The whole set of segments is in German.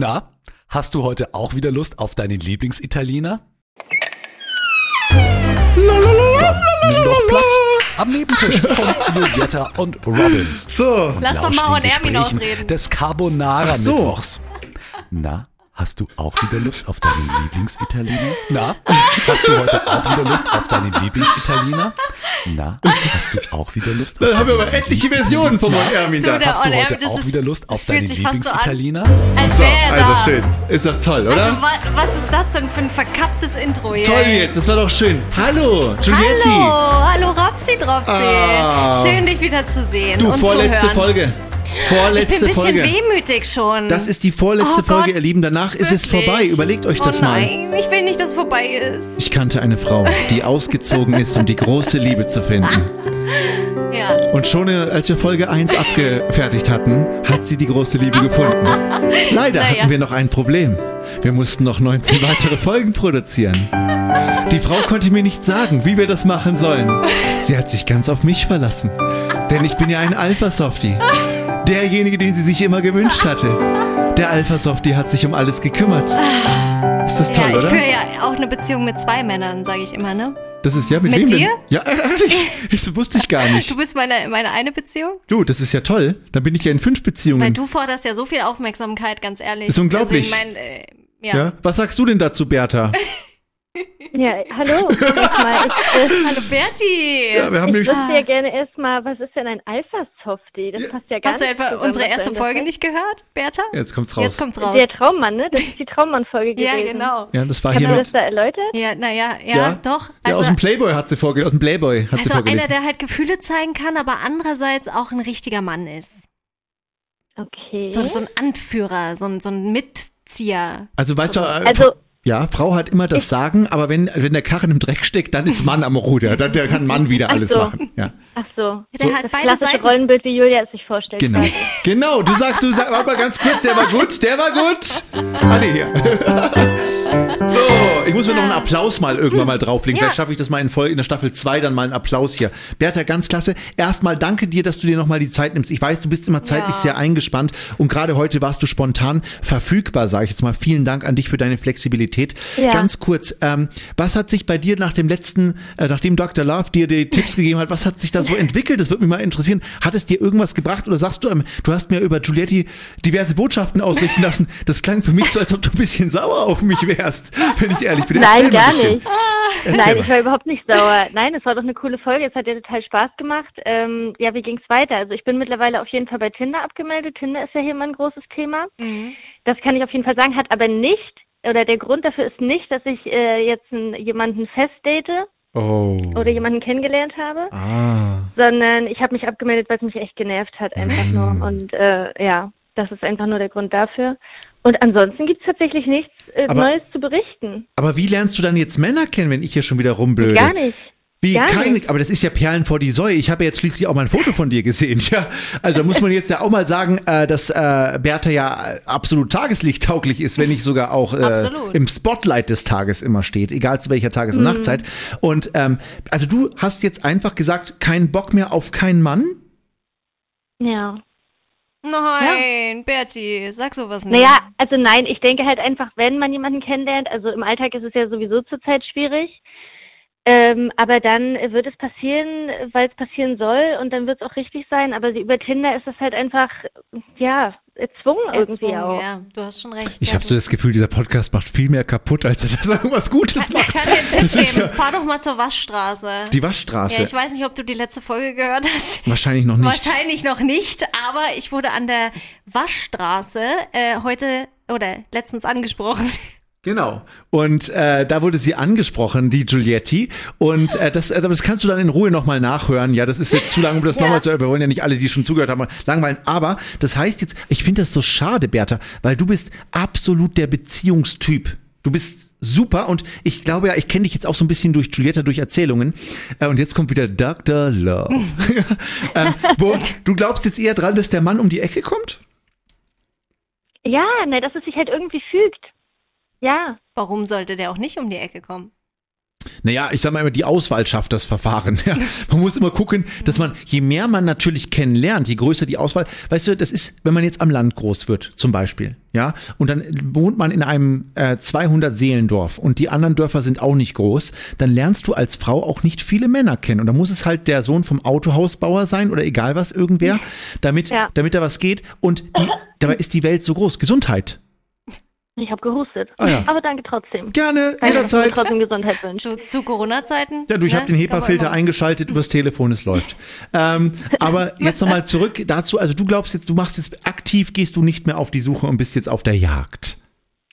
Na, hast du heute auch wieder Lust auf deinen Lieblingsitaliener? Nimm doch Platz am Nebentisch von Julietta und Robin. So. Lass doch mal und Ermin Gesprächen ausreden. Des Carbonara Ach so. Mittwochs. Na, hast du auch wieder Lust auf deinen Lieblingsitaliener? Na, hast du heute auch wieder Lust auf deinen Lieblingsitaliener? Na, hast du auch wieder Lust auf Da haben wir aber etliche? Versionen von meinem Ermin Du, da. Hast du heute auch ist- wieder Lust auf deinen. Lieblingsitaliener? So, also schön. Ist doch toll, oder? Also, wa was ist das denn für ein verkapptes Intro hier? Toll jetzt, das war doch schön. Hallo, Giulietti. Hallo, hallo Rapsi Dropsi. Ah. Schön, dich wieder zu sehen Du, und vorletzte zu Folge. Ich bin Vorletzte ein bisschen Folge. wehmütig schon. Das ist die vorletzte Oh Folge, Gott, ihr Lieben. Danach ist es Wirklich? vorbei. Überlegt euch das oh mal. nein, ich will nicht, dass es vorbei ist. Ich kannte eine Frau, die ausgezogen ist, um die große Liebe zu finden. Ja. Und schon äh, als wir Folge 1 abgefertigt hatten, hat sie die große Liebe gefunden. Leider Naja. hatten wir noch ein Problem. Wir mussten noch 19 weitere Folgen produzieren. Die Frau konnte mir nicht sagen, wie wir das machen sollen. Sie hat sich ganz auf mich verlassen. Denn ich bin ja ein Alpha-Softie. Derjenige, den sie sich immer gewünscht hatte. Der Alpha-Softie hat sich um alles gekümmert. Ist das toll, ja, ich oder? führe ja auch eine Beziehung mit zwei Männern, sage ich immer, ne? Das ist ja mit, Mit wem dir? denn? Ja, ehrlich. Das wusste ich gar nicht. Du bist meine, meine eine Beziehung? Du, das ist ja toll. Dann bin ich ja in fünf Beziehungen. Weil du forderst ja so viel Aufmerksamkeit, ganz ehrlich. Ist unglaublich. Also ich mein, äh, ja. ja? Was sagst du denn dazu, Bertha? Ja, hallo. Ich, äh, Hallo Berti! Ja, wir haben ich wüsste ja gerne erstmal, was ist denn ein Alpha-Softie? Das passt ja gar Hast du nicht etwa zusammen, unsere erste Folge nicht gehört, Bertha? Jetzt kommt's raus. Jetzt kommt's raus. Der Traummann, ne? Das ist die Traummann-Folge Ja, gewesen. genau. Ja, das war Kannst hier du mit. das da erläutern? Ja, naja, ja, Ja. doch. ja, aus Also, dem Playboy hat sie vorgelesen. Aus dem Playboy hat sie also einer, vorgelesen. der halt Gefühle zeigen kann, aber andererseits auch ein richtiger Mann ist. Okay. So, so ein Anführer, so ein, so ein Mitzieher. Also weißt du, äh, Also- ja, Frau hat immer das Sagen, aber wenn, wenn der Karren im Dreck steckt, dann ist Mann am Ruder. Dann der kann Mann wieder alles so. machen. Ja, Ach so. der So- hat Das beide klassische Seiten. Rollenbild, wie Julia es sich vorstellt. genau. quasi. Genau, du sagst, du sagst, warte mal ganz kurz, der war gut, der war gut. Ah, nee, hier. So, ich muss mir noch einen Applaus mal irgendwann mal drauflegen. Ja. Vielleicht schaffe ich das mal in, Folge, in der Staffel 2 dann mal einen Applaus hier. Bertha, ganz klasse. Erstmal danke dir, dass du dir nochmal die Zeit nimmst. Ich weiß, du bist immer zeitlich Ja. sehr eingespannt und gerade heute warst du spontan verfügbar, sage ich jetzt mal. Vielen Dank an dich für deine Flexibilität. Ja. Ganz kurz, ähm, was hat sich bei dir nach dem letzten, äh, nachdem Dr. Love dir die Tipps gegeben hat, was hat sich da so entwickelt? Das würde mich mal interessieren. Hat es dir irgendwas gebracht oder sagst du, ähm, du hast mir über Giulietti diverse Botschaften ausrichten lassen? Das klang für mich so, als ob du ein bisschen sauer auf mich wärst, wenn ich ehrlich bin. Nein, gar nicht. Erzähl Nein, mal. ich war überhaupt nicht sauer. Nein, es war doch eine coole Folge. Es hat ja total Spaß gemacht. Ähm, ja, wie ging's weiter? Also ich bin mittlerweile auf jeden Fall bei Tinder abgemeldet. Tinder ist ja hier immer ein großes Thema. Mhm. Das kann ich auf jeden Fall sagen, hat aber nicht, oder der Grund dafür ist nicht, dass ich äh, jetzt einen, jemanden festdate Oh. oder jemanden kennengelernt habe, Ah. sondern ich habe mich abgemeldet, weil es mich echt genervt hat, einfach Mhm. nur. Und äh, ja, das ist einfach nur der Grund dafür. Und ansonsten gibt's tatsächlich nichts äh, Aber- Neues zu berichten. Aber wie lernst du dann jetzt Männer kennen, wenn ich hier schon wieder rumblöde? Gar nicht. Wie Gar keine, nicht. aber das ist ja Perlen vor die Säue. Ich habe ja jetzt schließlich auch mal ein Foto von dir gesehen. Ja, also da muss man jetzt ja auch mal sagen, äh, dass äh, Bertha ja äh, absolut tageslichttauglich ist, wenn nicht sogar auch äh, im Spotlight des Tages immer steht, egal zu welcher Tages- und Nachtzeit. Und ähm, also du hast jetzt einfach gesagt, keinen Bock mehr auf keinen Mann. Ja. Nein, Berti, sag sowas nicht. Naja, also nein, ich denke halt einfach, wenn man jemanden kennenlernt, also im Alltag ist es ja sowieso zurzeit schwierig, ähm, aber dann wird es passieren, weil es passieren soll und dann wird es auch richtig sein, aber über Tinder ist das halt einfach, ja, erzwungen irgendwie Erzwungen, auch. ja, du hast schon recht. Ich ja, habe so das Gefühl, dieser Podcast macht viel mehr kaputt, als dass er irgendwas Gutes Ich macht. kann dir einen Tipp geben. ja Fahr doch mal zur Waschstraße. die Waschstraße. ja, ich weiß nicht, ob du die letzte Folge gehört hast. Wahrscheinlich noch nicht. Wahrscheinlich noch nicht, aber ich wurde an der Waschstraße äh, heute oder letztens angesprochen. Genau. Und äh, da wurde sie angesprochen, die Giulietti. Und äh, das, also das kannst du dann in Ruhe nochmal nachhören. Ja, das ist jetzt zu lange, um das Ja. nochmal zu hören. Wir wollen ja nicht alle, die schon zugehört haben, langweilen. Aber das heißt jetzt, ich finde das so schade, Bertha, weil du bist absolut der Beziehungstyp. Du bist super und ich glaube ja, ich kenne dich jetzt auch so ein bisschen durch Giulietta, durch Erzählungen. Äh, und jetzt kommt wieder Dr. Love. ähm, wo, du glaubst jetzt eher dran, dass der Mann um die Ecke kommt? Ja, ne, dass es sich halt irgendwie fügt. Ja. Warum sollte der auch nicht um die Ecke kommen? Naja, ich sag mal immer, die Auswahl schafft das Verfahren. Ja, man muss immer gucken, dass man, je mehr man natürlich kennenlernt, je größer die Auswahl, weißt du, das ist, wenn man jetzt am Land groß wird, zum Beispiel, ja, und dann wohnt man in einem äh, 200 Seelendorf und die anderen Dörfer sind auch nicht groß, dann lernst du als Frau auch nicht viele Männer kennen. Und da muss es halt der Sohn vom Autohausbauer sein oder egal was, irgendwer, damit, Ja. damit da was geht. Und die, dabei ist die Welt so groß. Gesundheit. Ich habe gehustet. Ah ja. Aber danke trotzdem. Gerne, Danke, jederzeit. trotzdem Gesundheit wünschst. So zu Corona-Zeiten. Ja, du, ich ne? habe den HEPA-Filter eingeschaltet übers Telefon, es läuft. Ähm, aber jetzt nochmal zurück dazu. Also du glaubst jetzt, du machst jetzt aktiv, gehst du nicht mehr auf die Suche und bist jetzt auf der Jagd.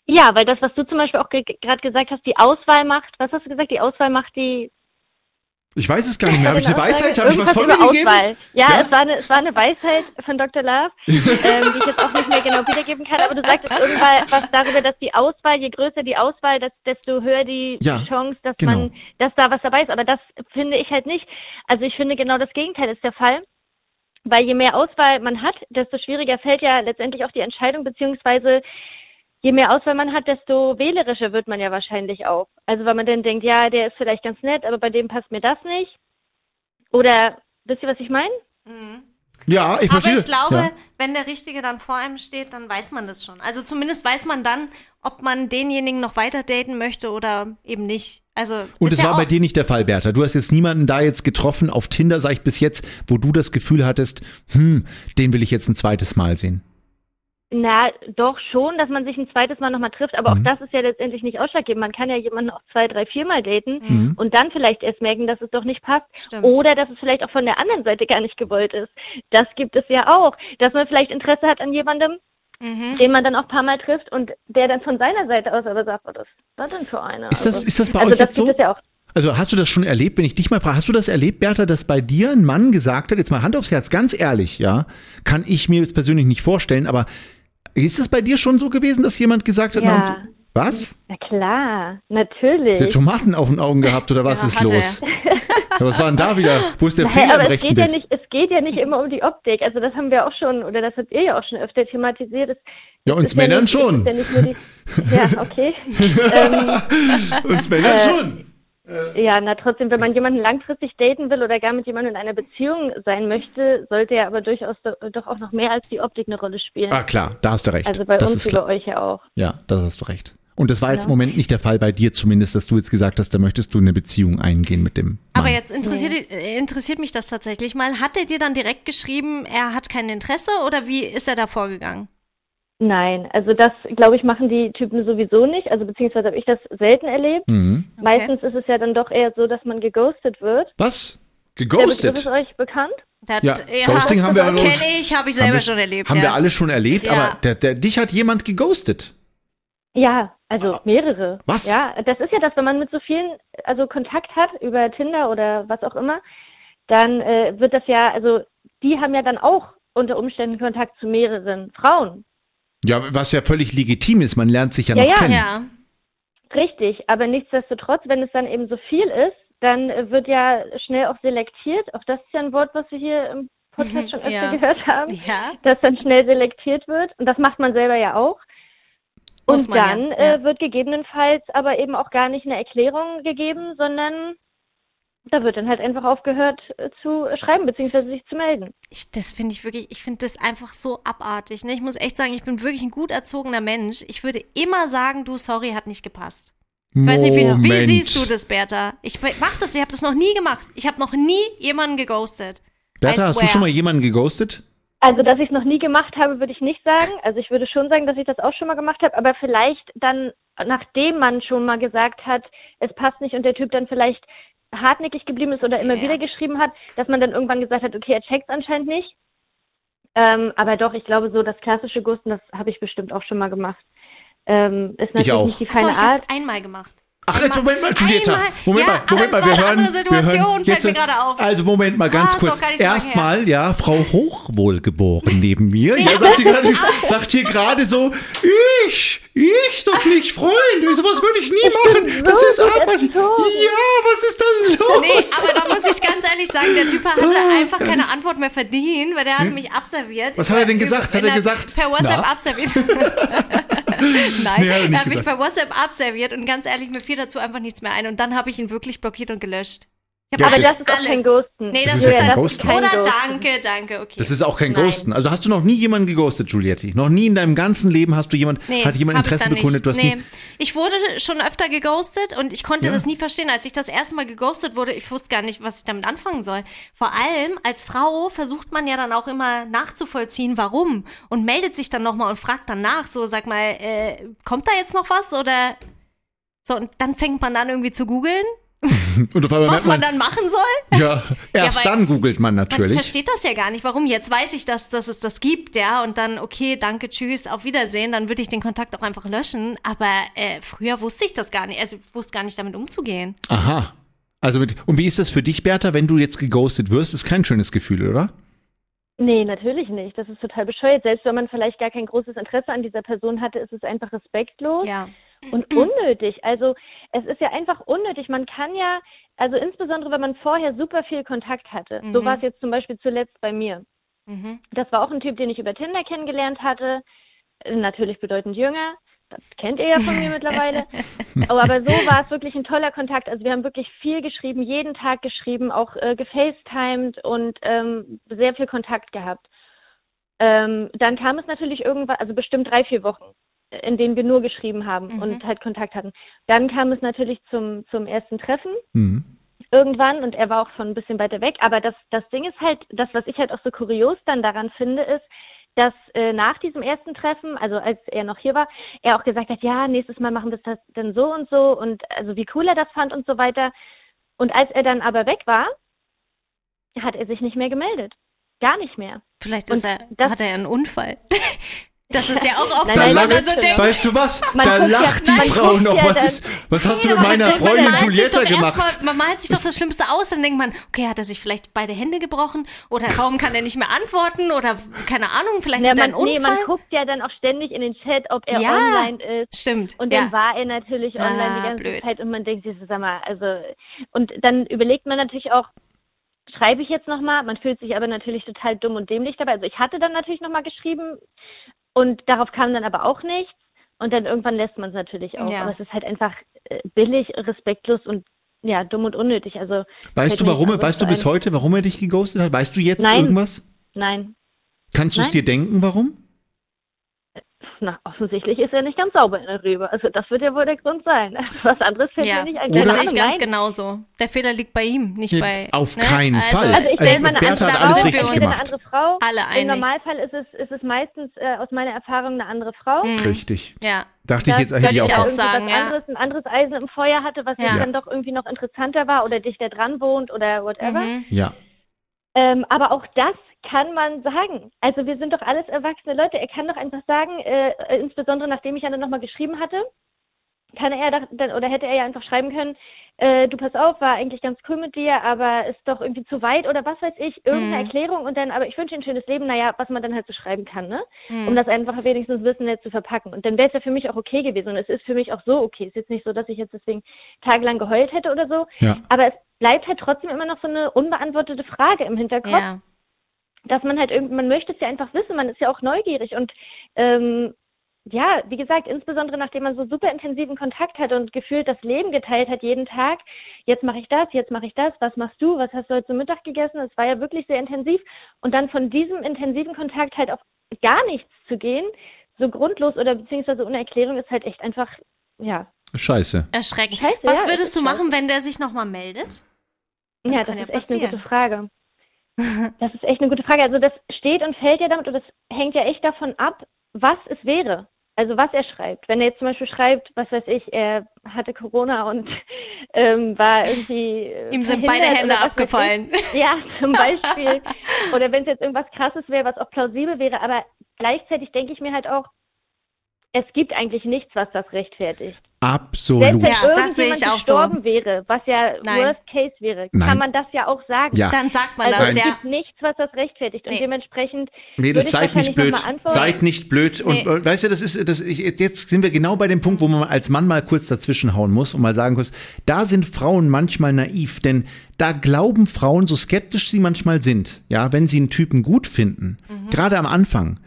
Ja, weil das, was du zum Beispiel auch ge- gerade gesagt hast, die Auswahl macht, was hast du gesagt? Die Auswahl macht die. Ich weiß es gar nicht mehr. Habe ich eine Aussage? Weisheit? Habe ich was von mir gegeben? Ja, Ja? Es, war eine, es war eine Weisheit von Dr. Love, ähm, die ich jetzt auch nicht mehr genau wiedergeben kann, aber du sagtest irgendwann was darüber, dass die Auswahl, je größer die Auswahl, dass, desto höher die Ja, Chance, dass genau. man, dass da was dabei ist. Aber das finde ich halt nicht. Also ich finde genau das Gegenteil ist der Fall. Weil je mehr Auswahl man hat, desto schwieriger fällt ja letztendlich auch die Entscheidung, beziehungsweise je mehr Auswahl man hat, desto wählerischer wird man ja wahrscheinlich auch. Also weil man dann denkt, ja, der ist vielleicht ganz nett, aber bei dem passt mir das nicht. Oder wisst ihr, was ich meine? Ja, ich Aber verstehe. ich glaube, ja. wenn der Richtige dann vor einem steht, dann weiß man das schon. Also zumindest weiß man dann, ob man denjenigen noch weiter daten möchte oder eben nicht. Also Und es ja war bei dir nicht der Fall, Bertha. Du hast jetzt niemanden da jetzt getroffen auf Tinder, sag ich bis jetzt, wo du das Gefühl hattest, hm, den will ich jetzt ein zweites Mal sehen. Na, doch schon, dass man sich ein zweites Mal nochmal trifft, aber Mhm. auch das ist ja letztendlich nicht ausschlaggebend. Man kann ja jemanden auch zwei, drei, viermal daten Mhm. und dann vielleicht erst merken, dass es doch nicht passt. Stimmt. Oder dass es vielleicht auch von der anderen Seite gar nicht gewollt ist. Das gibt es ja auch. Dass man vielleicht Interesse hat an jemandem, Mhm. den man dann auch ein paar Mal trifft und der dann von seiner Seite aus aber sagt, oh, das war denn für einer. Ist das- ist das bei also euch das jetzt so? ja auch. Also hast du das schon erlebt, wenn ich dich mal frage, hast du das erlebt, Bertha, dass bei dir ein Mann gesagt hat, jetzt mal Hand aufs Herz, ganz ehrlich, ja, kann ich mir jetzt persönlich nicht vorstellen, aber ist es bei dir schon so gewesen, dass jemand gesagt hat, Ja. na, was? Na klar, natürlich. Der Tomaten auf den Augen gehabt oder was Ja, ist los? Ja, was war denn da wieder? Wo ist der Fehler aber im es rechten geht, ja Bild? nicht, es geht ja nicht immer um die Optik. Also das haben wir auch schon, oder das habt ihr ja auch schon öfter thematisiert. Es, Ja, es uns ist Männern nicht, es schon. Ja, nicht nur die, ja, okay. ähm, Uns Männern äh, schon. Ja, na trotzdem, wenn man jemanden langfristig daten will oder gar mit jemandem in einer Beziehung sein möchte, sollte ja aber durchaus do, doch auch noch mehr als die Optik eine Rolle spielen. Ah, klar, da hast du recht. also bei das uns wie bei euch ja auch. Ja, das hast du recht. Und das war jetzt Ja. im Moment nicht der Fall bei dir zumindest, dass du jetzt gesagt hast, da möchtest du eine Beziehung eingehen mit dem Mann. Aber jetzt interessiert, äh, interessiert mich das tatsächlich mal. Hat er dir dann direkt geschrieben, er hat kein Interesse oder wie ist er da vorgegangen? Nein, also das, glaube ich, machen die Typen sowieso nicht. Also beziehungsweise habe ich das selten erlebt. Mhm. Meistens ist es ja dann doch eher so, dass man geghostet wird. Was? Geghostet? ist euch bekannt? Der hat- Ja, Ghosting haben wir alle Kenne schon- ich, habe ich selber wir- schon erlebt. Haben ja. wir alle schon erlebt, Ja. aber der, der, dich hat jemand geghostet. Ja, also mehrere. Was? Ja, das ist ja das, wenn man mit so vielen also Kontakt hat über Tinder oder was auch immer, dann äh, wird das ja, also die haben ja dann auch unter Umständen Kontakt zu mehreren Frauen. Ja, was ja völlig legitim ist, man lernt sich ja Ja, noch ja. kennen. Ja, Richtig, aber nichtsdestotrotz, wenn es dann eben so viel ist, dann äh, wird ja schnell auch selektiert. Auch das ist ja ein Wort, was wir hier im Podcast schon öfter Ja. gehört haben. ja. dass dann schnell selektiert wird. Und das macht man selber ja auch. Muss Und man ja, dann ja. Äh, wird gegebenenfalls aber eben auch gar nicht eine Erklärung gegeben, sondern da wird dann halt einfach aufgehört äh, zu schreiben bzw. sich zu melden. Ich, das finde ich wirklich, ich finde das einfach so abartig. Ne? Ich muss echt sagen, ich bin wirklich ein gut erzogener Mensch. Ich würde immer sagen, du, sorry, hat nicht gepasst. Ich weiß nicht, wie, wie siehst du das, Bertha? Ich mach das, ich habe das noch nie gemacht. Ich habe noch nie jemanden geghostet. Bertha, hast du schon mal jemanden geghostet? Also, dass ich es noch nie gemacht habe, würde ich nicht sagen. Also, ich würde schon sagen, dass ich das auch schon mal gemacht habe, aber vielleicht dann, nachdem man schon mal gesagt hat, es passt nicht und der Typ dann vielleicht hartnäckig geblieben ist oder immer Ja. wieder geschrieben hat, dass man dann irgendwann gesagt hat, okay, er checkt anscheinend nicht. Ähm, aber doch, ich glaube, so das klassische Gusten, das habe ich bestimmt auch schon mal gemacht. Ähm, ist natürlich auch. nicht die Ach so, feine ich habe Art. es einmal gemacht. Ach, jetzt Moment mal, Julieta. Einmal. Moment Ja, mal, Moment aber mal, es wir war eine hören. andere wir fällt mir gerade auf. Also Moment mal, Ah, ganz doch kurz. so Erstmal, ja, Frau Hochwohlgeboren neben mir. Ja, sagt hier gerade, sagt hier gerade so, ich, ich doch nicht, Freund, sowas würde ich nie machen. Das ist Arbeit. erzogen. Ja, was ist denn los? Nee, aber da muss ich ganz ehrlich sagen, der Typ hatte einfach keine Antwort mehr verdient, weil der hat mich abserviert. Was hat er denn gesagt? Hat er gesagt, Per WhatsApp na? abserviert. Nein, Nee, er hat mich bei WhatsApp abserviert und ganz ehrlich, mir fiel dazu einfach nichts mehr ein. Und dann habe ich ihn wirklich blockiert und gelöscht. Ich Ja, Aber das- das ist auch kein Ghosten. Nee, Das das, ist ist ja kein Ghosten. Oder danke, danke, okay. Das ist auch kein Nein. Ghosten. Also hast du noch nie jemanden geghostet, Giulietti? Noch nie in deinem ganzen Leben hast du jemand, Nee, hat jemand Interesse bekundet? Du hast nee. nie, Ich wurde schon öfter geghostet und ich konnte Ja. das nie verstehen. Als ich das erste Mal geghostet wurde, ich wusste gar nicht, was ich damit anfangen soll. Vor allem als Frau versucht man ja dann auch immer nachzuvollziehen, warum und meldet sich dann nochmal und fragt dann nach, so sag mal, äh, kommt da jetzt noch was oder so und dann fängt man an irgendwie zu googeln, was merkt man dann machen soll. ja, erst weil- dann googelt man Man natürlich. versteht das ja gar nicht. Warum? Jetzt weiß ich, dass, dass es das gibt, ja. Und dann, okay, danke, tschüss, auf Wiedersehen. Dann würde ich den Kontakt auch einfach löschen. Aber äh, früher wusste ich das gar nicht. Also ich wusste gar nicht, damit umzugehen. Aha. Also mit, und wie ist das für dich, Bertha, wenn du jetzt geghostet wirst? Ist kein schönes Gefühl, oder? Nee, natürlich nicht. Das ist total bescheuert. Selbst wenn man vielleicht gar kein großes Interesse an dieser Person hatte, ist es einfach respektlos Ja. Und unnötig. Also es ist ja einfach unnötig. Man kann ja, also insbesondere wenn man vorher super viel Kontakt hatte. So Mhm. war es jetzt zum Beispiel zuletzt bei mir. Mhm. Das war auch ein Typ, den ich über Tinder kennengelernt hatte. Natürlich bedeutend jünger. Das kennt ihr ja von mir mittlerweile. Oh, aber so war es wirklich ein toller Kontakt. Also wir haben wirklich viel geschrieben, jeden Tag geschrieben, auch äh, gefacetimed und ähm, sehr viel Kontakt gehabt. Ähm, dann kam es natürlich irgendwann, also bestimmt drei, vier Wochen, in denen wir nur geschrieben haben Mhm. und halt Kontakt hatten. Dann kam es natürlich zum, zum ersten Treffen Mhm. irgendwann und er war auch schon ein bisschen weiter weg. Aber das, das Ding ist halt, das, was ich halt auch so kurios dann daran finde, ist, dass äh, nach diesem ersten Treffen, also als er noch hier war, er auch gesagt hat, ja, nächstes Mal machen wir das dann so und so und also wie cool er das fand und so weiter. Und als er dann aber weg war, hat er sich nicht mehr gemeldet. Gar nicht mehr. Vielleicht Und ist er, das- hat er einen Unfall. Das ist ja auch oft, Nein, nein, lacht, so denkt, weißt du was? Man da guckt ja- lacht die Frau noch. ja was, ist, was hast du mit meiner Freundin doch gemacht? Mal, man malt sich doch das Schlimmste aus, dann denkt man, okay, hat er sich vielleicht beide Hände gebrochen oder warum kann er nicht mehr antworten oder keine Ahnung, vielleicht Ja, hat er man, einen nee, man Unfall. guckt ja dann auch ständig in den Chat, ob er Ja. online ist. Stimmt. Und ja. dann war er natürlich online Ah, die ganze blöd. Zeit und man denkt sich, so, sag mal, also und dann überlegt man natürlich auch, schreibe ich jetzt nochmal? Man fühlt sich aber natürlich total dumm und dämlich dabei. Also ich hatte dann natürlich nochmal geschrieben und darauf kam dann aber auch nichts und dann irgendwann lässt man es natürlich auch. Ja. Aber es ist halt einfach äh, billig, respektlos und ja, dumm und unnötig. Also Weißt du, warum, weißt du bis heute, warum er dich geghostet hat? Weißt du jetzt Nein. irgendwas? Nein. Kannst du es dir denken, warum? Na, offensichtlich ist er nicht ganz sauber in der Rübe. Also das wird ja wohl der Grund sein. Was anderes fällt Ja, mir nicht ein. das sehe ich ganz nein. genauso. Der Fehler liegt bei ihm, nicht Ja, bei. auf ne? keinen also, Fall. Also ich Also denke mal, eine Bertha andere hat Frau, alles richtig wir uns entweder gemacht. eine andere Frau. Alle Im einig. Normalfall ist es, ist es meistens äh, aus meiner Erfahrung eine andere Frau. Mhm. Richtig. Ja, Dachte ich Das jetzt, ich ich auch. auch auch. sagen, ja. anderes, ein anderes Eisen im Feuer hatte, was Ja. jetzt dann doch irgendwie noch interessanter war oder dichter dran wohnt oder whatever. mhm. Ja. Ähm, aber auch das kann man sagen. Also wir sind doch alles erwachsene Leute. Er kann doch einfach sagen, äh, insbesondere nachdem ich ja dann nochmal geschrieben hatte, kann er doch dann oder hätte er ja einfach schreiben können, äh, du pass auf, war eigentlich ganz cool mit dir, aber ist doch irgendwie zu weit oder was weiß ich, irgendeine Mhm. Erklärung und dann, aber ich wünsche dir ein schönes Leben, naja, was man dann halt so schreiben kann, ne? Mhm. Um das einfach wenigstens wissend zu verpacken. Und dann wäre es ja für mich auch okay gewesen. Und es ist für mich auch so okay. Es ist jetzt nicht so, dass ich jetzt deswegen tagelang geheult hätte oder so. Ja. Aber es bleibt halt trotzdem immer noch so eine unbeantwortete Frage im Hinterkopf ja. Dass man halt irgendwie, man möchte es ja einfach wissen, man ist ja auch neugierig und ähm, ja, wie gesagt, insbesondere nachdem man so super intensiven Kontakt hat und gefühlt das Leben geteilt hat jeden Tag, jetzt mache ich das, jetzt mache ich das, was machst du, was hast du heute zum Mittag gegessen? Es war ja wirklich sehr intensiv und dann von diesem intensiven Kontakt halt auf gar nichts zu gehen, so grundlos oder beziehungsweise ohne Erklärung ist halt echt einfach, ja, Scheiße. Erschreckend. Scheiße, Was ja, es würdest du machen, wenn der sich nochmal meldet? Das ja, das ja ist echt eine gute Frage. Das ist echt eine gute Frage. Also das steht und fällt ja damit und das hängt ja echt davon ab, was es wäre. Also was er schreibt. Wenn er jetzt zum Beispiel schreibt, was weiß ich, er hatte Corona und ähm, war irgendwie äh, Ihm sind beide Hände abgefallen. Ich. Ja, zum Beispiel. oder wenn es jetzt irgendwas Krasses wäre, was auch plausibel wäre. Aber gleichzeitig denke ich mir halt auch, es gibt eigentlich nichts, was das rechtfertigt. Absolut. Selbst wenn Ja, das sehe irgendjemand ich auch so. gestorben wäre, was ja Nein. Worst Case wäre, Nein. kann man das ja auch sagen. Ja. Dann sagt man Also das, es ja. gibt nichts, was das rechtfertigt. Und Nee. dementsprechend Mädels, seid nicht blöd. Seid nicht blöd. Und Nee. äh, weißt du, das ist, das, ich, jetzt sind wir genau bei dem Punkt, wo man als Mann mal kurz dazwischenhauen muss und mal sagen muss, da sind Frauen manchmal naiv, denn da glauben Frauen, so skeptisch sie manchmal sind, ja, wenn sie einen Typen gut finden, Mhm. gerade am Anfang,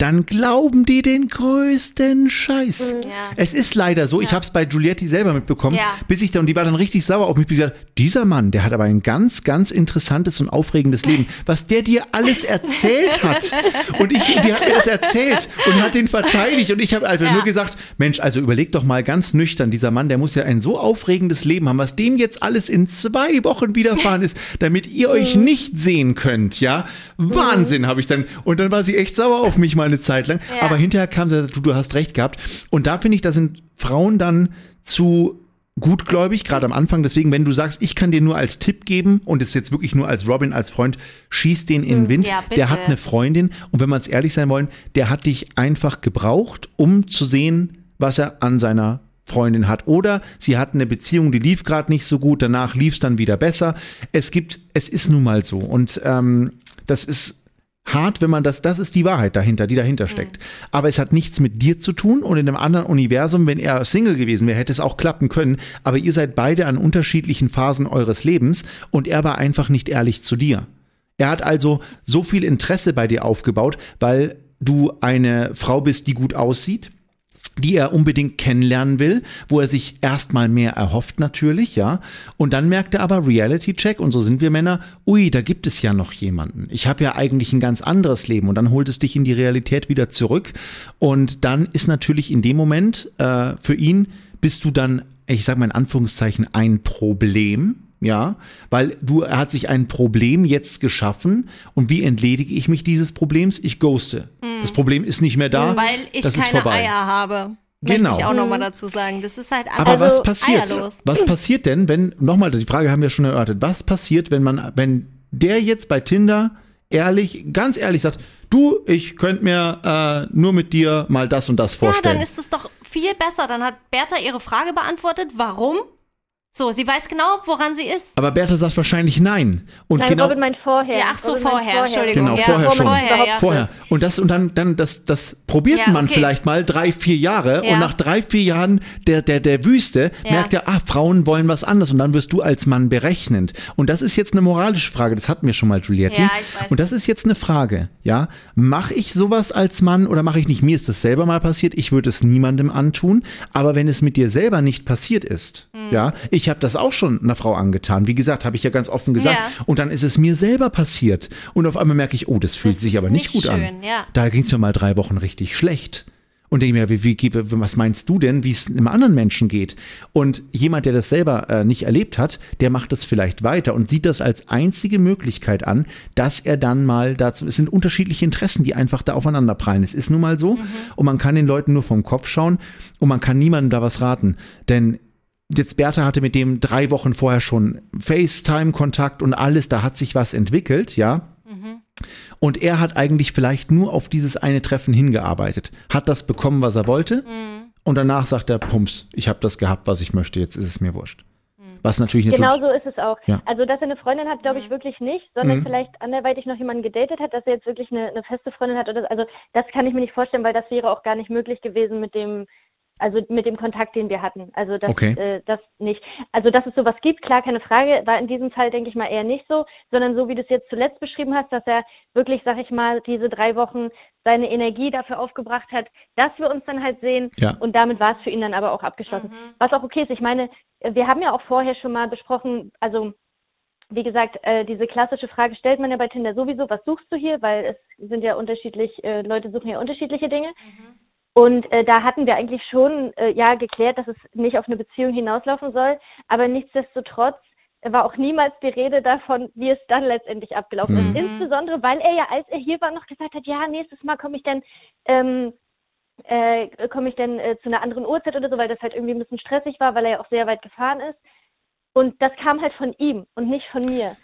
dann glauben die den größten Scheiß. Ja. Es ist leider so, ich habe es bei Giulietti selber mitbekommen, Ja. bis ich dann, und die war dann richtig sauer auf mich, bis sie gesagt, dieser Mann, der hat aber ein ganz, ganz interessantes und aufregendes Leben, was der dir alles erzählt hat. Und ich, die hat mir das erzählt und hat den verteidigt und ich habe einfach Ja. nur gesagt, Mensch, also überleg doch mal ganz nüchtern, dieser Mann, der muss ja ein so aufregendes Leben haben, was dem jetzt alles in zwei Wochen widerfahren ist, damit ihr euch Mhm. nicht sehen könnt, ja? Wahnsinn, habe ich dann. Und dann war sie echt sauer auf mich mal eine Zeit lang. Ja. Aber hinterher kam sie, du, du hast recht gehabt. Und da finde ich, da sind Frauen dann zu gutgläubig, gerade am Anfang. Deswegen, wenn du sagst, ich kann dir nur als Tipp geben und es jetzt wirklich nur als Robin, als Freund, schieß den in den Wind. Ja, der hat eine Freundin und wenn wir uns ehrlich sein wollen, der hat dich einfach gebraucht, um zu sehen, was er an seiner Freundin hat. Oder sie hatten eine Beziehung, die lief gerade nicht so gut, danach lief es dann wieder besser. Es gibt, es ist nun mal so. Und ähm, das ist hart, wenn man das, das ist die Wahrheit dahinter, die dahinter steckt. Aber es hat nichts mit dir zu tun und in einem anderen Universum, wenn er Single gewesen wäre, hätte es auch klappen können. Aber ihr seid beide an unterschiedlichen Phasen eures Lebens und er war einfach nicht ehrlich zu dir. Er hat also so viel Interesse bei dir aufgebaut, weil du eine Frau bist, die gut aussieht, die er unbedingt kennenlernen will, wo er sich erstmal mehr erhofft natürlich, ja. Und dann merkt er aber Reality Check und so sind wir Männer, ui, da gibt es ja noch jemanden. Ich habe ja eigentlich ein ganz anderes Leben und dann holt es dich in die Realität wieder zurück und dann ist natürlich in dem Moment äh, für ihn bist du dann, ich sag mal in Anführungszeichen, ein Problem, ja, weil du, er hat sich ein Problem jetzt geschaffen und wie entledige ich mich dieses Problems? Ich ghoste. Das Problem ist nicht mehr da. Weil ich das ist keine vorbei. Eier habe. Genau. Möchte ich auch nochmal dazu sagen. Das ist halt einfach Aber was Also, passiert? eierlos. Was passiert denn, wenn, nochmal, die Frage haben wir schon erörtert, was passiert, wenn man, wenn der jetzt bei Tinder ehrlich, ganz ehrlich sagt, du, ich könnte mir äh, nur mit dir mal das und das Ja, vorstellen. dann ist es doch viel besser. Dann hat Bertha ihre Frage beantwortet. Warum? So, sie weiß genau, woran sie ist. aber Bertha sagt wahrscheinlich nein. Und Nein, genau, Robin meint vorher. Ja, ach so, Robin meint vorher, Entschuldigung. Genau, ja, vorher schon. Vorher, ja. Vorher. Und das, und dann, dann, das, das probiert Ja, man okay. vielleicht mal drei, vier Jahre Ja. und nach drei, vier Jahren der, der, der Wüste Ja. merkt er, ah, Frauen wollen was anderes und dann wirst du als Mann berechnend. Und das ist jetzt eine moralische Frage, das hatten wir schon mal, Giulietti. Ja, ich weiß. Und das ist jetzt eine Frage, ja. Mache ich sowas als Mann oder mache ich nicht? Mir ist das selber mal passiert, ich würde es niemandem antun, aber wenn es mit dir selber nicht passiert ist, Hm. ja, ich habe das auch schon einer Frau angetan, wie gesagt, habe ich ja ganz offen gesagt, Ja. und dann ist es mir selber passiert. Und auf einmal merke ich, oh, das fühlt Das sich aber nicht gut an. schön, ja. Da ging es mir mal drei Wochen richtig schlecht. Und denke mir, wie, wie, was meinst du denn, wie es einem anderen Menschen geht? Und jemand, der das selber äh, nicht erlebt hat, der macht das vielleicht weiter und sieht das als einzige Möglichkeit an, dass er dann mal dazu, es sind unterschiedliche Interessen, die einfach da aufeinander prallen. Es ist nun mal so und man kann den Leuten nur vom Kopf schauen und man kann niemandem da was raten. Denn jetzt Bertha hatte mit dem drei Wochen vorher schon FaceTime-Kontakt und alles, da hat sich was entwickelt, ja. Und er hat eigentlich vielleicht nur auf dieses eine Treffen hingearbeitet, hat das bekommen, was er wollte, und danach sagt er, Pumps, ich habe das gehabt, was ich möchte, jetzt ist es mir wurscht. Was natürlich eine Genau so ist es auch. Ja. Also, dass er eine Freundin hat, glaube ich wirklich nicht, sondern vielleicht anderweitig noch jemanden gedatet hat, dass er jetzt wirklich eine, eine feste Freundin hat. Oder, so. also, das kann ich mir nicht vorstellen, weil das wäre auch gar nicht möglich gewesen mit dem, also mit dem Kontakt, den wir hatten. Also, das, Okay. äh, das nicht. Also, dass es sowas gibt, klar, keine Frage, war in diesem Fall, denke ich mal, eher nicht so, sondern so, wie du es jetzt zuletzt beschrieben hast, dass er wirklich, sag ich mal, diese drei Wochen seine Energie dafür aufgebracht hat, dass wir uns dann halt sehen. Ja. Und damit war es für ihn dann aber auch abgeschlossen. Was auch okay ist. Ich meine, wir haben ja auch vorher schon mal besprochen, also wie gesagt, äh, diese klassische Frage stellt man ja bei Tinder sowieso, was suchst du hier? Weil es sind ja unterschiedlich, äh, Leute suchen ja unterschiedliche Dinge. Und äh, da hatten wir eigentlich schon äh, ja geklärt, dass es nicht auf eine Beziehung hinauslaufen soll, aber nichtsdestotrotz war auch niemals die Rede davon, wie es dann letztendlich abgelaufen ist. Insbesondere, weil er ja, als er hier war, noch gesagt hat, ja, nächstes Mal komme ich dann ähm, äh, komme ich denn äh, zu einer anderen Uhrzeit oder so, weil das halt irgendwie ein bisschen stressig war, weil er ja auch sehr weit gefahren ist. Und das kam halt von ihm und nicht von mir.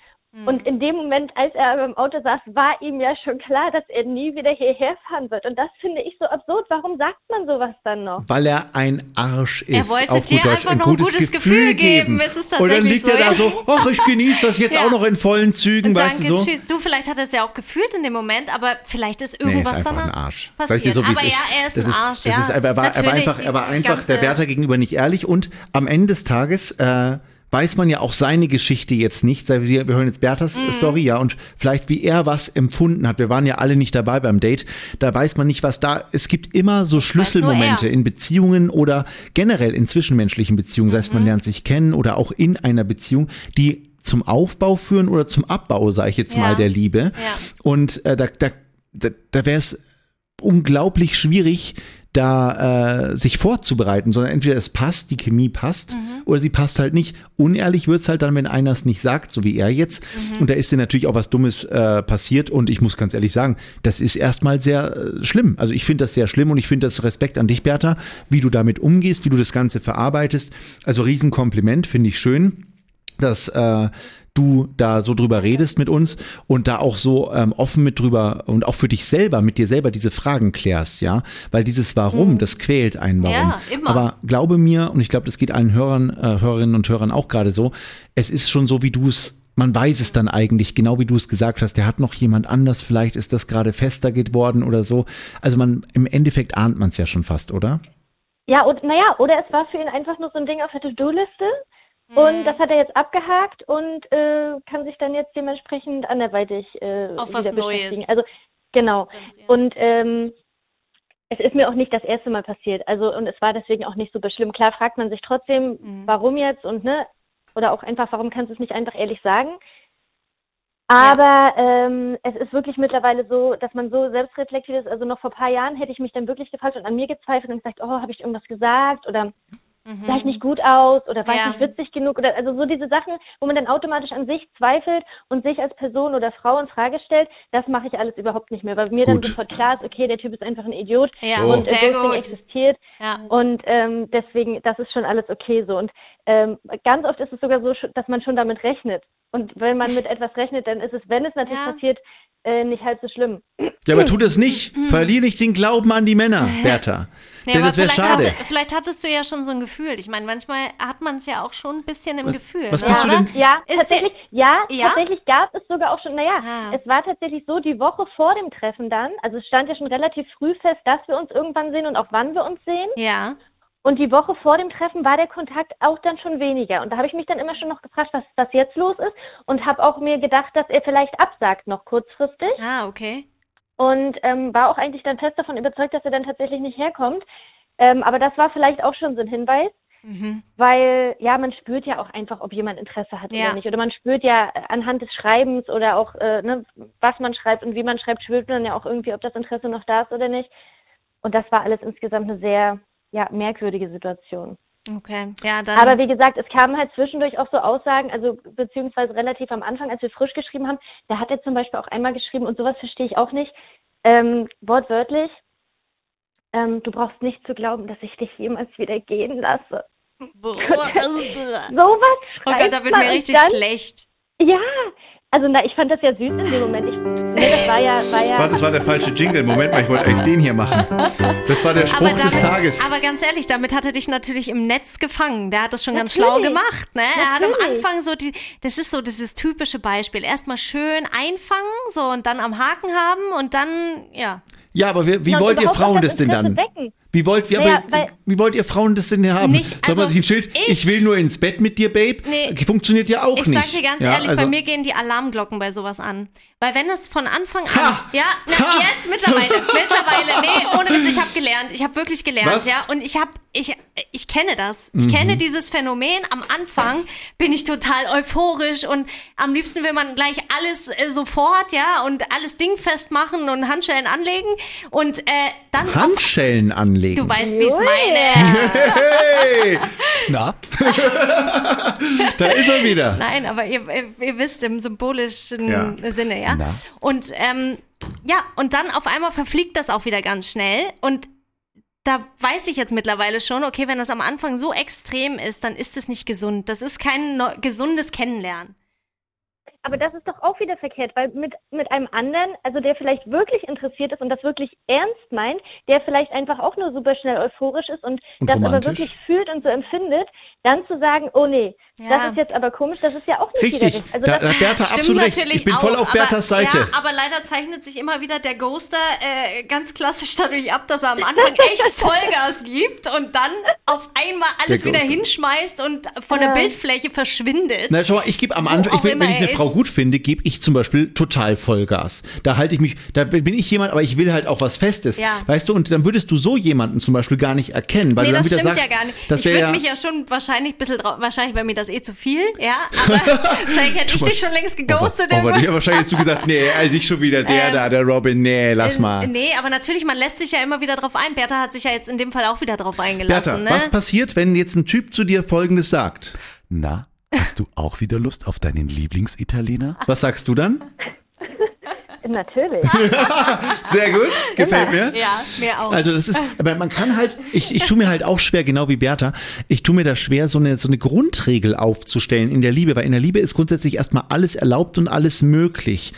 Und in dem Moment, als er aber im Auto saß, war ihm ja schon klar, dass er nie wieder hierher fahren wird. Und das finde ich so absurd. Warum sagt man sowas dann noch? weil er ein Arsch ist. Er wollte auf dir einfach ein noch ein gutes, gutes Gefühl, Gefühl geben. geben. Es ist Und dann liegt er so, da ja. so, ach, ich genieße das jetzt Ja. auch noch in vollen Zügen, Und weißt danke, du so. tschüss. Du, vielleicht hat er es ja auch gefühlt in dem Moment, aber vielleicht ist Nee, irgendwas ist einfach danach ein Arsch. passiert. Sag ich dir so, aber ist. ja, er ist das ein ist, Arsch, das ja. ist, er war, er war Natürlich, einfach, er war einfach der Bertha gegenüber nicht ehrlich und am Ende des Tages äh, weiß man ja auch seine Geschichte jetzt nicht. Wir wir hören jetzt Berthas Mhm. Story, ja, und vielleicht wie er was empfunden hat. Wir waren ja alle nicht dabei beim Date. Da weiß man nicht, was da. Es gibt immer so Schlüsselmomente in Beziehungen oder generell in zwischenmenschlichen Beziehungen. Das heißt, Mhm. man lernt sich kennen oder auch in einer Beziehung, die zum Aufbau führen oder zum Abbau, sage ich jetzt Ja. mal, der Liebe. Ja. Und äh, da, da, da, da wäre es unglaublich schwierig, da äh, sich vorzubereiten, sondern entweder es passt, die Chemie passt, Mhm. oder sie passt halt nicht. Unehrlich wird's halt dann, wenn einer es nicht sagt, so wie er jetzt. Mhm. Und da ist dir natürlich auch was Dummes äh, passiert. Und ich muss ganz ehrlich sagen, das ist erstmal sehr äh, schlimm. Also ich finde das sehr schlimm und ich finde das Respekt an dich, Bertha, wie du damit umgehst, wie du das Ganze verarbeitest. Also Riesenkompliment, finde ich schön dass äh, du da so drüber redest mit uns und da auch so ähm, offen mit drüber und auch für dich selber, mit dir selber diese Fragen klärst, ja, weil dieses Warum, das quält einen Warum. Ja, immer. Aber glaube mir, und ich glaube, das geht allen Hörern, äh, Hörerinnen und Hörern auch gerade so, es ist schon so, wie du es man weiß es dann eigentlich, genau wie du es gesagt hast, der hat noch jemand anders, vielleicht ist das gerade fester geworden oder so. Also man, im Endeffekt ahnt man es ja schon fast, oder? Ja, und naja, oder es war für ihn einfach nur so ein Ding auf der To-Do-Liste. Mhm. Und das hat er jetzt abgehakt und äh, kann sich dann jetzt dementsprechend anderweitig äh, Auf was. Neues. Also genau. Und ähm, es ist mir auch nicht das erste Mal passiert. Also und es war deswegen auch nicht super schlimm. Klar fragt man sich trotzdem, Mhm. warum jetzt und ne, oder auch einfach, warum kannst du es nicht einfach ehrlich sagen? Aber ähm, es ist wirklich mittlerweile so, dass man so selbstreflektiert ist. Also noch vor ein paar Jahren hätte ich mich dann wirklich gefragt und an mir gezweifelt und gesagt, oh, habe ich irgendwas gesagt oder sah ich nicht gut aus oder war Ja. ich nicht witzig genug oder also so diese Sachen, wo man dann automatisch an sich zweifelt und sich als Person oder Frau in Frage stellt, das mache ich alles überhaupt nicht mehr, weil mir dann Gut. sofort klar ist, okay, der Typ ist einfach ein Idiot Ja, So. und äh, sehr gut. existiert Ja. und ähm, deswegen, das ist schon alles okay so und ähm, ganz oft ist es sogar so, dass man schon damit rechnet und wenn man mit etwas rechnet, dann ist es, wenn es natürlich Ja. passiert, äh, nicht halb so schlimm. Ja, aber tu das nicht. Verlier nicht den Glauben an die Männer, Bertha. Nee, Denn aber das wäre vielleicht schade. Hatte, vielleicht hattest du ja schon so ein Gefühl. Ich meine, manchmal hat man es ja auch schon ein bisschen im Was- Gefühl. was ne, bist du oder? denn- Ja, Ist tatsächlich, ja, Ja? tatsächlich gab es sogar auch schon, naja, Ah. es war tatsächlich so, die Woche vor dem Treffen dann, also es stand ja schon relativ früh fest, dass wir uns irgendwann sehen und auch wann wir uns sehen. Ja. Und die Woche vor dem Treffen war der Kontakt auch dann schon weniger. Und da habe ich mich dann immer schon noch gefragt, was, was jetzt los ist. Und habe auch mir gedacht, dass er vielleicht absagt noch kurzfristig. Ah, okay. Und ähm, war auch eigentlich dann fest davon überzeugt, dass er dann tatsächlich nicht herkommt. Ähm, aber das war vielleicht auch schon so ein Hinweis. Mhm. Weil, ja, man spürt ja auch einfach, ob jemand Interesse hat Ja. oder nicht. Oder man spürt ja anhand des Schreibens oder auch, äh, ne, was man schreibt und wie man schreibt, spürt man ja auch irgendwie, ob das Interesse noch da ist oder nicht. Und das war alles insgesamt eine sehr, ja, merkwürdige Situation. Okay. Ja, dann. Aber wie gesagt, es kamen halt zwischendurch auch so Aussagen, also beziehungsweise relativ am Anfang, als wir frisch geschrieben haben, da hat er zum Beispiel auch einmal geschrieben, und sowas verstehe ich auch nicht, ähm, wortwörtlich, ähm, du brauchst nicht zu glauben, dass ich dich jemals wieder gehen lasse. Boah. Sowas Oh schreibt Gott, da wird mir richtig dann, schlecht. Ja, also na, ich fand das ja süß in dem Moment. Ich, nee, das war ja, war ja. Warte, das war der falsche Jingle. Moment mal, ich wollte eigentlich den hier machen. Das war der Spruch Aber, des damit, Tages. aber ganz ehrlich, damit hat er dich natürlich im Netz gefangen. Der hat das schon ganz schlau Natürlich. gemacht. Ne? Er hat am Natürlich. Anfang so die, das ist so dieses typische Beispiel. Erstmal schön einfangen, so und dann am Haken haben und dann, ja. ja, aber wie, wie Ja, und wollt ihr Frauen das denn dann? wecken. Wie wollt, wie, Naja, aber, wie wollt ihr Frauen das denn haben? Nicht- Soll man also sich ein Schild, ich, ich- will nur ins Bett mit dir, Babe? Nee. Funktioniert ja auch Ich nicht. sag dir ganz ja, ehrlich, also, bei mir gehen die Alarmglocken bei sowas an. Weil wenn es von Anfang an, Ha! ja, na, Ha! jetzt mittlerweile, mittlerweile, nee, ohne Witz, ich habe gelernt, ich habe wirklich gelernt, Was? ja, und ich habe, ich, ich kenne das, Mhm. ich kenne dieses Phänomen. Am Anfang bin ich total euphorisch und am liebsten will man gleich alles äh, sofort, ja, und alles dingfest machen und Handschellen anlegen und äh, dann, Handschellen anlegen. Du weißt, wie ich es Ui. meine. Hey, Na? da ist er wieder. Nein, aber ihr, ihr, wisst im symbolischen Ja. Sinne, ja. Na. Und ähm, ja, und dann auf einmal verfliegt das auch wieder ganz schnell. Und da weiß ich jetzt mittlerweile schon, okay, wenn das am Anfang so extrem ist, dann ist es nicht gesund. Das ist kein gesundes Kennenlernen. Aber das ist doch auch wieder verkehrt, weil mit, mit einem anderen, also der vielleicht wirklich interessiert ist und das wirklich ernst meint, der vielleicht einfach auch nur super schnell euphorisch ist und, Und das aber wirklich fühlt und so empfindet, dann zu sagen, oh nee, Ja. das ist jetzt aber komisch, das ist ja auch nicht wieder Richtig, richtig. Also da, hat Bertha Stimmt absolut recht. natürlich Ich bin voll auch, auf Berthas aber, Seite. Ja, aber leider zeichnet sich immer wieder der Ghoster äh, ganz klassisch dadurch ab, dass er am Anfang echt Vollgas gibt und dann auf einmal alles Der wieder hinschmeißt und von der Bildfläche verschwindet. Na, schau mal, ich gebe am Anfang, ich, wenn, wenn ich eine Frau gut finde, gebe ich zum Beispiel total Vollgas. Da halte ich mich, da bin ich jemand, aber ich will halt auch was Festes. Ja. Weißt du, und dann würdest du so jemanden zum Beispiel gar nicht erkennen, weil nee, du dann das wieder stimmt sagst, ja gar nicht. das ich wäre würde ja, mich ja schon wahrscheinlich ein bisschen drauf, wahrscheinlich wäre mir das eh zu viel, ja, aber wahrscheinlich hätte ich dich schon längst geghostet. Aber irgendwann. ja, wahrscheinlich hast du gesagt, nee, also nicht schon wieder der Ähm, da, der Robin, nee, lass Ähm, mal. Nee, aber natürlich, man lässt sich ja immer wieder drauf ein. Bertha hat sich ja jetzt in dem Fall auch wieder drauf Bertha, eingelassen. ne? was passiert, wenn jetzt ein Typ zu dir Folgendes sagt? Na, hast du auch wieder Lust auf deinen Lieblingsitaliener? Was sagst du dann? Natürlich. Sehr gut, gefällt mir. Ja, mir auch. Also das ist, aber man kann halt, ich, ich tue mir halt auch schwer, genau wie Bertha, ich tue mir da schwer, so eine, so eine Grundregel aufzustellen in der Liebe, weil in der Liebe ist grundsätzlich erstmal alles erlaubt und alles möglich.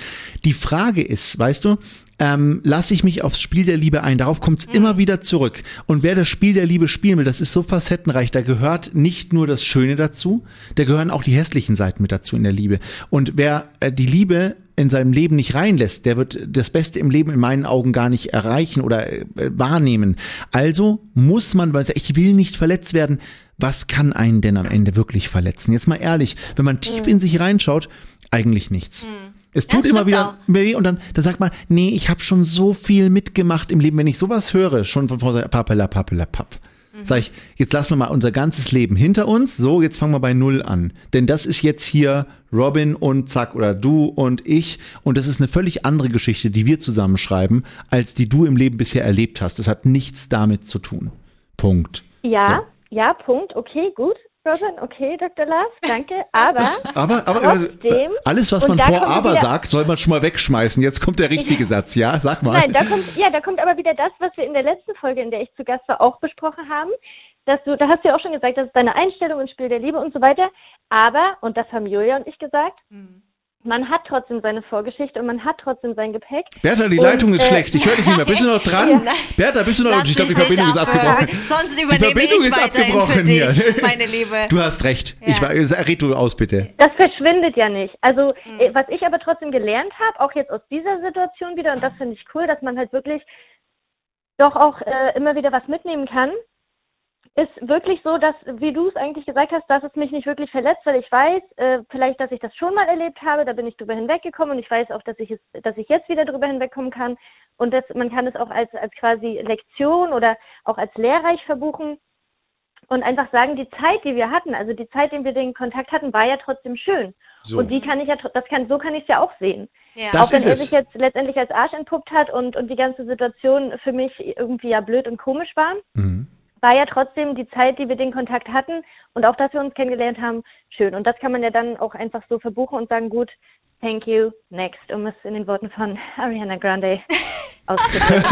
Die Frage ist, weißt du, ähm, lasse ich mich aufs Spiel der Liebe ein. Darauf kommt es immer wieder zurück. Und wer das Spiel der Liebe spielen will, das ist so facettenreich. Da gehört nicht nur das Schöne dazu, da gehören auch die hässlichen Seiten mit dazu in der Liebe. Und wer äh, die Liebe in seinem Leben nicht reinlässt, der wird das Beste im Leben in meinen Augen gar nicht erreichen oder äh, wahrnehmen. Also muss man, weil ich will nicht verletzt werden. Was kann einen denn am Ende wirklich verletzen? Jetzt mal ehrlich, wenn man tief in sich reinschaut, eigentlich nichts. Es tut Ja, immer wieder auch. weh und dann, dann sagt man, nee, ich habe schon so viel mitgemacht im Leben. Wenn ich sowas höre, schon von vorher, pappela, pappela, papp. Sag ich, jetzt lassen wir mal unser ganzes Leben hinter uns. So, jetzt fangen wir bei Null an. Denn das ist jetzt hier Robin und Zack oder du und ich. Und das ist eine völlig andere Geschichte, die wir zusammenschreiben, als die du im Leben bisher erlebt hast. Das hat nichts damit zu tun. Punkt. Ja, ja, Punkt. Okay, gut. Robin, okay, Dr. Love, danke. Aber Aber, aber Trotzdem, alles, was man vor aber wieder- sagt, soll man schon mal wegschmeißen. Jetzt kommt der richtige Satz, ja? Sag mal. Nein, da kommt, ja, da kommt aber wieder das, was wir in der letzten Folge, in der ich zu Gast war, auch besprochen haben. Dass du, da hast du ja auch schon gesagt, das ist deine Einstellung ins Spiel der Liebe und so weiter. Aber, und das haben Julia und ich gesagt, man hat trotzdem seine Vorgeschichte und man hat trotzdem sein Gepäck. Bertha, die Und, Leitung ist äh, schlecht. Ich höre dich nicht mehr. Bist du noch dran? Ja. Bertha, bist du noch? Lass ich glaube, die Verbindung ist abgebrochen. Sonst übernehme Verbindung ich ist weiterhin abgebrochen für dich, hier. meine Liebe. Du hast recht. Ich Ja. war, red du aus, bitte. Das verschwindet ja nicht. Also, Mhm. was ich aber trotzdem gelernt habe, auch jetzt aus dieser Situation wieder, und das finde ich cool, dass man halt wirklich doch auch äh, immer wieder was mitnehmen kann, ist wirklich so, dass, wie du es eigentlich gesagt hast, dass es mich nicht wirklich verletzt, weil ich weiß, äh, vielleicht, dass ich das schon mal erlebt habe, da bin ich drüber hinweggekommen und ich weiß auch, dass ich es, dass ich jetzt wieder drüber hinwegkommen kann und dass man kann es auch als, als quasi Lektion oder auch als lehrreich verbuchen und einfach sagen, die Zeit, die wir hatten, also die Zeit, in wir den Kontakt hatten, war ja trotzdem schön. So. Und die kann ich ja, tr- das kann, so kann ich es ja auch sehen. Ja. Das auch wenn ist er es. sich jetzt letztendlich als Arsch entpuppt hat und, und die ganze Situation für mich irgendwie ja blöd und komisch war, Mhm. War ja trotzdem die Zeit, die wir den Kontakt hatten und auch, dass wir uns kennengelernt haben, schön. Und das kann man ja dann auch einfach so verbuchen und sagen, gut, thank you, next, um es in den Worten von Ariana Grande auszudrücken.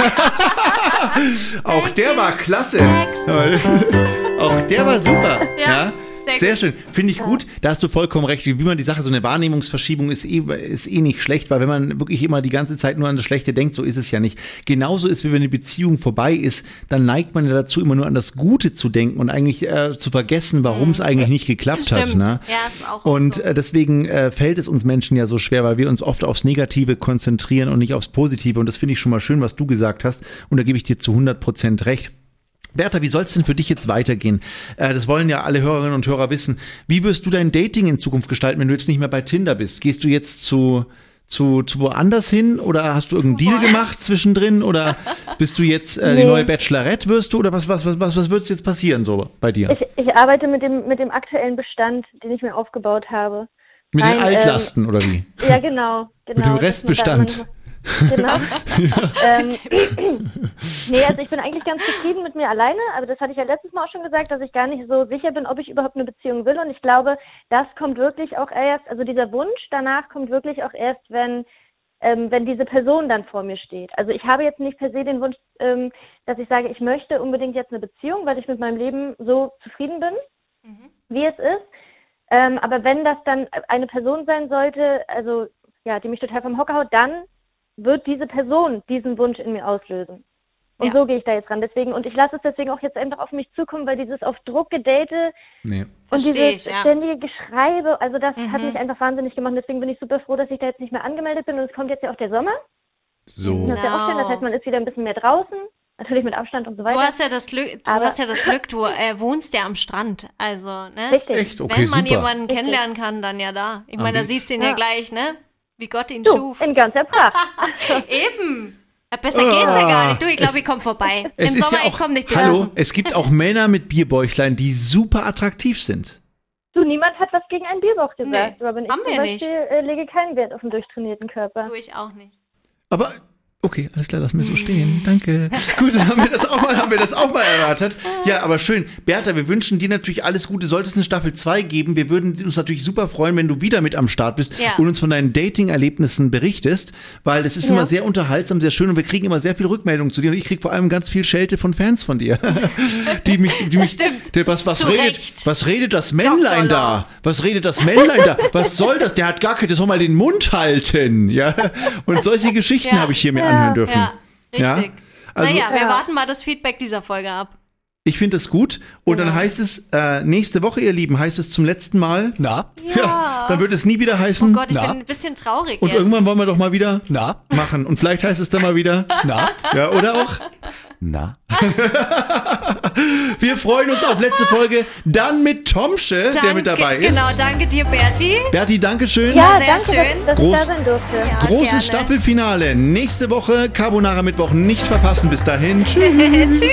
Auch der war klasse. Next. Auch der war super. Ja. Ja, Sehr, sehr schön. Finde ich gut. Da hast du vollkommen recht. Wie man die Sache, so eine Wahrnehmungsverschiebung ist eh, ist eh nicht schlecht, weil wenn man wirklich immer die ganze Zeit nur an das Schlechte denkt, so ist es ja nicht. Genauso ist, wie wenn eine Beziehung vorbei ist, dann neigt man ja dazu, immer nur an das Gute zu denken und eigentlich äh, zu vergessen, warum es eigentlich nicht geklappt hat. Stimmt. Ne? Ja, ist auch Und so. äh, deswegen äh, fällt es uns Menschen ja so schwer, weil wir uns oft aufs Negative konzentrieren und nicht aufs Positive. Und das finde ich schon mal schön, was du gesagt hast. Und da gebe ich dir zu 100 Prozent recht. Bertha, wie soll es denn für dich jetzt weitergehen? Äh, das wollen ja alle Hörerinnen und Hörer wissen. Wie wirst du dein Dating in Zukunft gestalten, wenn du jetzt nicht mehr bei Tinder bist? Gehst du jetzt zu, zu, zu woanders hin oder hast du irgendeinen Deal gemacht zwischendrin oder bist du jetzt äh, die Nee. neue Bachelorette wirst du oder was was was was was wird jetzt passieren so bei dir? ich, ich arbeite mit dem, mit dem aktuellen Bestand, den ich mir aufgebaut habe. Mit den Nein, ähm, Altlasten oder wie? Ja, genau. genau dem dass man da Restbestand. Genau. ähm, nee, also ich bin eigentlich ganz zufrieden mit mir alleine, aber das hatte ich ja letztes Mal auch schon gesagt, dass ich gar nicht so sicher bin, ob ich überhaupt eine Beziehung will. Und ich glaube, das kommt wirklich auch erst, also dieser Wunsch danach kommt wirklich auch erst, wenn ähm, wenn diese Person dann vor mir steht. Also ich habe jetzt nicht per se den Wunsch, ähm, dass ich sage, ich möchte unbedingt jetzt eine Beziehung, weil ich mit meinem Leben so zufrieden bin, wie es ist. Ähm, aber wenn das dann eine Person sein sollte, also ja, die mich total vom Hocker haut, dann wird diese Person diesen Wunsch in mir auslösen. Und Ja. so gehe ich da jetzt ran. Deswegen, und ich lasse es deswegen auch jetzt einfach auf mich zukommen, weil dieses auf Druck gedate Nee. und Versteh dieses ich, ja. ständige Geschreibe, also das hat Mhm. mich einfach wahnsinnig gemacht. Deswegen bin ich super froh, dass ich da jetzt nicht mehr angemeldet bin. Und es kommt jetzt ja auch der Sommer. So. Das ist ja auch schön. Das Genau. heißt, man ist wieder ein bisschen mehr draußen. Natürlich mit Abstand und so weiter. Du hast ja das Glück, du Aber- hast ja das Glück, du äh, wohnst ja am Strand. Also, ne? Richtig. Echt? Okay, Wenn man super. jemanden Richtig. kennenlernen kann, dann ja da. Ich meine, da siehst du ihn ja. Ja. gleich, ne? Wie Gott ihn Du, schuf. in ganzer Pracht. Eben. Ja, Besser geht's ja gar nicht. Du, ich glaube, ich komme vorbei. Es Im ist Sommer, ja ich auch, komme nicht besuchen. hallo, es gibt auch Männer mit Bierbäuchlein, die super attraktiv sind. Du, niemand hat was gegen einen Bierbauch gesagt. Nee, Robin. Ich haben wir nicht. Beispiel äh, lege keinen Wert auf einen durchtrainierten Körper. Du, ich auch nicht. Aber okay, alles klar, lass mir so stehen. Danke. Gut, dann haben wir das auch mal, haben wir das auch mal erörtert. Ja, aber schön. Bertha, wir wünschen dir natürlich alles Gute. Sollte es eine Staffel 2 geben, wir würden uns natürlich super freuen, wenn du wieder mit am Start bist Ja. und uns von deinen Dating-Erlebnissen berichtest, weil das ist Ja. immer sehr unterhaltsam, sehr schön und wir kriegen immer sehr viel Rückmeldung zu dir und ich kriege vor allem ganz viel Schelte von Fans von dir. die mich, die mich, Stimmt. Der, was, was redet, was redet das Männlein da? Was redet das Männlein da? Was soll das? Der hat gar kein, der soll mal den Mund halten, ja? Und solche Geschichten Ja. habe ich hier mir Ja. Anhören dürfen. Ja, richtig. Also- naja, wir Ja. warten mal das Feedback dieser Folge ab. Ich finde es gut. Und dann heißt es, äh, nächste Woche, ihr Lieben, heißt es zum letzten Mal. Na? Ja. dann wird es nie wieder heißen. oh Gott, ich Na? bin ein bisschen traurig und jetzt. irgendwann wollen wir doch mal wieder Na? machen. Und vielleicht heißt es dann mal wieder. Na? Ja, oder auch? Na? Wir freuen uns auf letzte Folge. Dann mit Tomsche, der mit dabei ist. Genau, danke dir, Berti. Berti, Dankeschön. Ja, sehr danke, schön. dass, dass Groß- ich da sein durfte. Ja, Großes gerne. Staffelfinale. Nächste Woche Carbonara Mittwoch nicht verpassen. Bis dahin. Tschüss. Tschüss.